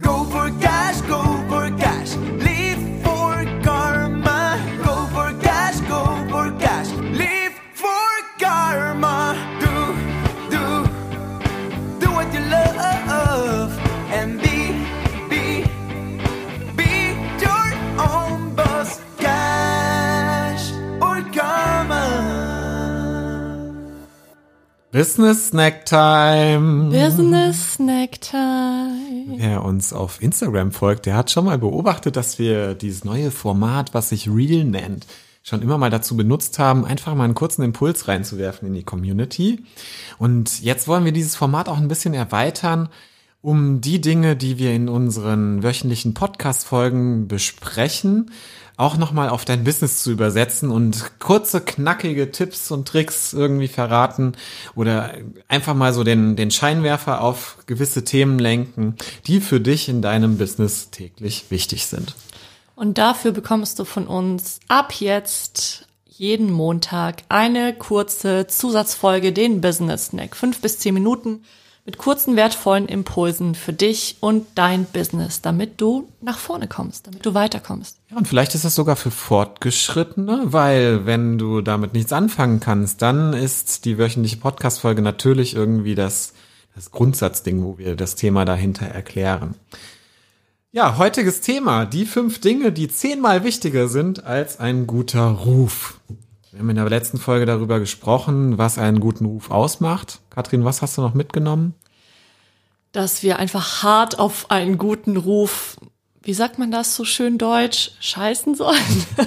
Go for cash, go for cash. Live for karma. Go for cash, go for cash. Live for karma. Do, do, do what you love. Business Snack Time. Business Snack Time. Wer uns auf Instagram folgt, der hat schon mal beobachtet, dass wir dieses neue Format, was sich Real nennt, schon immer mal dazu benutzt haben, einfach mal einen kurzen Impuls reinzuwerfen in die Community. Und jetzt wollen wir dieses Format auch ein bisschen erweitern, um die Dinge, die wir in unseren wöchentlichen Podcast-Folgen besprechen, auch nochmal auf dein Business zu übersetzen und kurze, knackige Tipps und Tricks irgendwie verraten oder einfach mal so den, den Scheinwerfer auf gewisse Themen lenken, die für dich in deinem Business täglich wichtig sind. Und dafür bekommst du von uns ab jetzt jeden Montag eine kurze Zusatzfolge, den Business Snack. Fünf bis zehn Minuten mit kurzen, wertvollen Impulsen für dich und dein Business, damit du nach vorne kommst, damit du weiterkommst. Ja, und vielleicht ist das sogar für Fortgeschrittene, weil wenn du damit nichts anfangen kannst, dann ist die wöchentliche Podcast-Folge natürlich irgendwie das, das Grundsatzding, wo wir das Thema dahinter erklären. Ja, heutiges Thema, die fünf Dinge, die zehnmal wichtiger sind als ein guter Ruf. Wir haben in der letzten Folge darüber gesprochen, was einen guten Ruf ausmacht. Katrin, was hast du noch mitgenommen? Dass wir einfach hart auf einen guten Ruf, wie sagt man das so schön deutsch, scheißen sollen.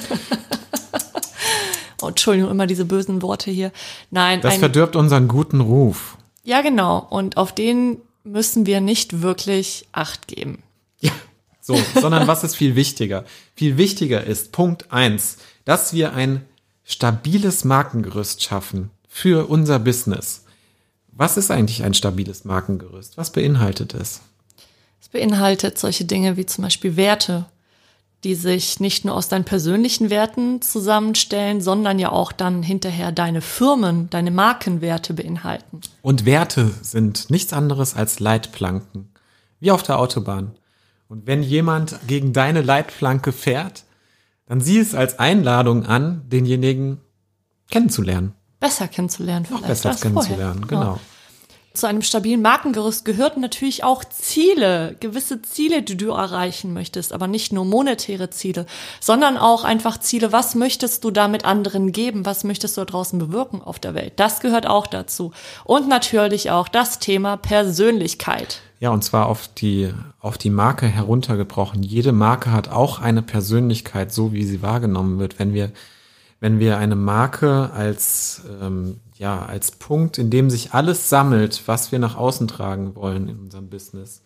oh, Entschuldigung, immer diese bösen Worte hier. Nein, Das verdirbt unseren guten Ruf. ja genau. Und auf den müssen wir nicht wirklich Acht geben. Ja, so, sondern was ist viel wichtiger? Viel wichtiger ist Punkt eins, dass wir ein stabiles Markengerüst schaffen für unser Business. Was ist eigentlich ein stabiles Markengerüst? Was beinhaltet es? Es beinhaltet solche Dinge wie zum Beispiel Werte, die sich nicht nur aus deinen persönlichen Werten zusammenstellen, sondern ja auch dann hinterher deine Firmen, deine Markenwerte beinhalten. Und Werte sind nichts anderes als Leitplanken, wie auf der Autobahn. Und wenn jemand gegen deine Leitplanke fährt, dann sieh es als Einladung an, denjenigen kennenzulernen, Besser kennenzulernen. noch vielleicht besser als vorher. kennenzulernen. Genau. Zu einem stabilen Markengerüst gehören natürlich auch Ziele, gewisse Ziele, die du erreichen möchtest, aber nicht nur monetäre Ziele, sondern auch einfach Ziele, was möchtest du damit anderen geben, was möchtest du da draußen bewirken auf der Welt. Das gehört auch dazu. Und natürlich auch das Thema Persönlichkeit. Ja, und zwar auf die, auf die Marke heruntergebrochen. Jede Marke hat auch eine Persönlichkeit, so wie sie wahrgenommen wird. Wenn wir, wenn wir eine Marke als, ähm, ja, als Punkt, in dem sich alles sammelt, was wir nach außen tragen wollen in unserem Business,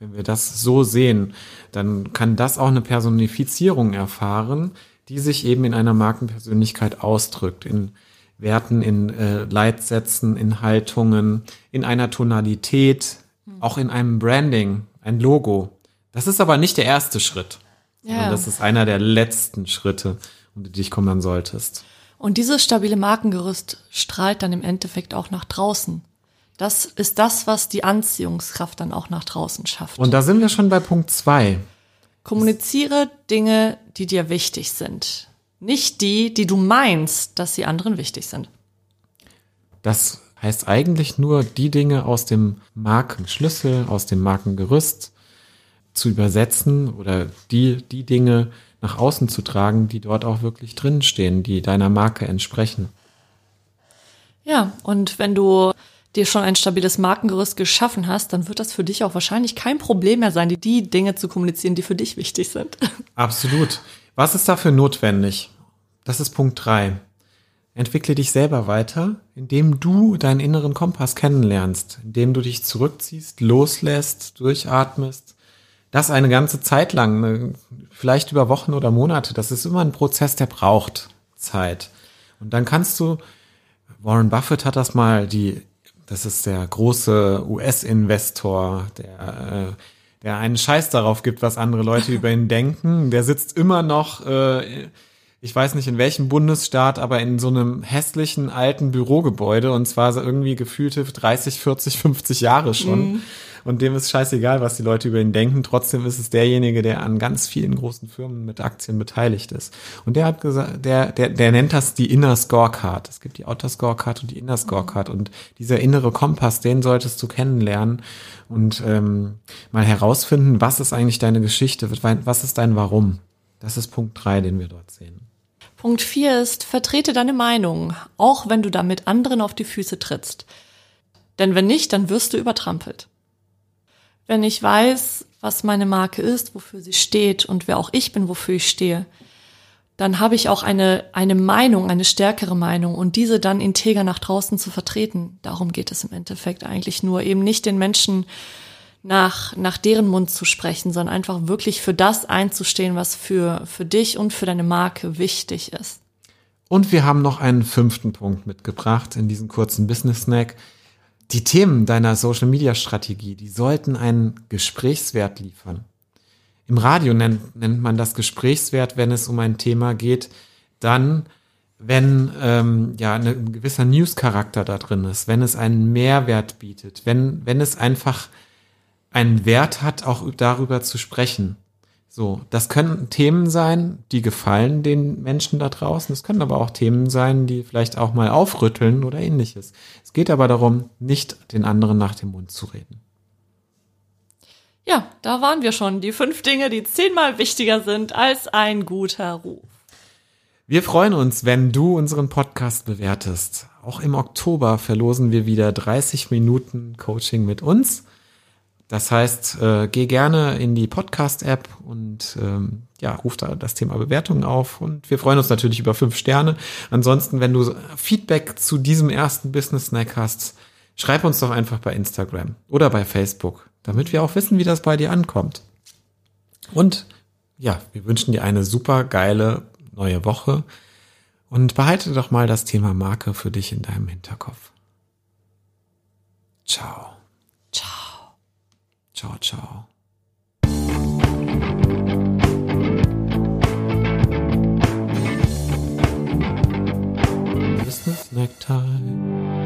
wenn wir das so sehen, dann kann das auch eine Personifizierung erfahren, die sich eben in einer Markenpersönlichkeit ausdrückt, in Werten, in äh, Leitsätzen, in Haltungen, in einer Tonalität, auch in einem Branding, ein Logo. Das ist aber nicht der erste Schritt. Ja. Das ist einer der letzten Schritte, um die dich kümmern solltest. Und dieses stabile Markengerüst strahlt dann im Endeffekt auch nach draußen. Das ist das, was die Anziehungskraft dann auch nach draußen schafft. Und da sind wir schon bei Punkt zwei. Kommuniziere Dinge, die dir wichtig sind. Nicht die, die du meinst, dass sie anderen wichtig sind. Das heißt eigentlich nur, die Dinge aus dem Markenschlüssel, aus dem Markengerüst zu übersetzen oder die, die Dinge nach außen zu tragen, die dort auch wirklich drinstehen, die deiner Marke entsprechen. Ja, und wenn du dir schon ein stabiles Markengerüst geschaffen hast, dann wird das für dich auch wahrscheinlich kein Problem mehr sein, die, die Dinge zu kommunizieren, die für dich wichtig sind. Absolut. Was ist dafür notwendig? Das ist Punkt drei. Entwickle dich selber weiter, indem du deinen inneren Kompass kennenlernst, indem du dich zurückziehst, loslässt, durchatmest. Das eine ganze Zeit lang, ne, vielleicht über Wochen oder Monate. Das ist immer ein Prozess, der braucht Zeit. Und dann kannst du, Warren Buffett hat das mal, die, das ist der große US-Investor, der, äh, der einen Scheiß darauf gibt, was andere Leute über ihn denken. Der sitzt immer noch, äh, ich weiß nicht in welchem Bundesstaat, aber in so einem hässlichen alten Bürogebäude und zwar so irgendwie gefühlte 30, 40, 50 Jahre schon. und dem ist scheißegal, was die Leute über ihn denken. Trotzdem ist es derjenige, der an ganz vielen großen Firmen mit Aktien beteiligt ist. Und der hat gesagt, der, der, der nennt das die Inner Scorecard. Es gibt die Outer Scorecard und die Inner Scorecard. Und dieser innere Kompass, den solltest du kennenlernen und ähm, mal herausfinden, was ist eigentlich deine Geschichte, was ist dein Warum. Das ist Punkt drei, den wir dort sehen. Punkt vier ist, vertrete deine Meinung, auch wenn du damit anderen auf die Füße trittst. Denn wenn nicht, dann wirst du übertrampelt. Wenn ich weiß, was meine Marke ist, wofür sie steht und wer auch ich bin, wofür ich stehe, dann habe ich auch eine, eine Meinung, eine stärkere Meinung und diese dann integer nach draußen zu vertreten. Darum geht es im Endeffekt eigentlich nur, eben nicht den Menschen nach, nach deren Mund zu sprechen, sondern einfach wirklich für das einzustehen, was für, für dich und für deine Marke wichtig ist. Und wir haben noch einen fünften Punkt mitgebracht in diesem kurzen Business Snack. Die Themen deiner Social Media Strategie, die sollten einen Gesprächswert liefern. Im Radio nennt, nennt man das Gesprächswert, wenn es um ein Thema geht, dann, wenn ähm, ja eine, ein gewisser News-Charakter da drin ist, wenn es einen Mehrwert bietet, wenn, wenn es einfach einen Wert hat, auch darüber zu sprechen. So, das können Themen sein, die gefallen den Menschen da draußen. Es können aber auch Themen sein, die vielleicht auch mal aufrütteln oder ähnliches. Es geht aber darum, nicht den anderen nach dem Mund zu reden. Ja, da waren wir schon. Die fünf Dinge, die zehnmal wichtiger sind als ein guter Ruf. Wir freuen uns, wenn du unseren Podcast bewertest. Auch im Oktober verlosen wir wieder 30 Minuten Coaching mit uns. Das heißt, äh, geh gerne in die Podcast-App und ähm, ja, ruf da das Thema Bewertungen auf. Und wir freuen uns natürlich über fünf Sterne. Ansonsten, wenn du Feedback zu diesem ersten Business Snack hast, schreib uns doch einfach bei Instagram oder bei Facebook damit wir auch wissen, wie das bei dir ankommt. Und ja, wir wünschen dir eine super geile neue Woche und behalte doch mal das Thema Marke für dich in deinem Hinterkopf. Ciao. Ciao. Ciao, ciao. Business Necktie.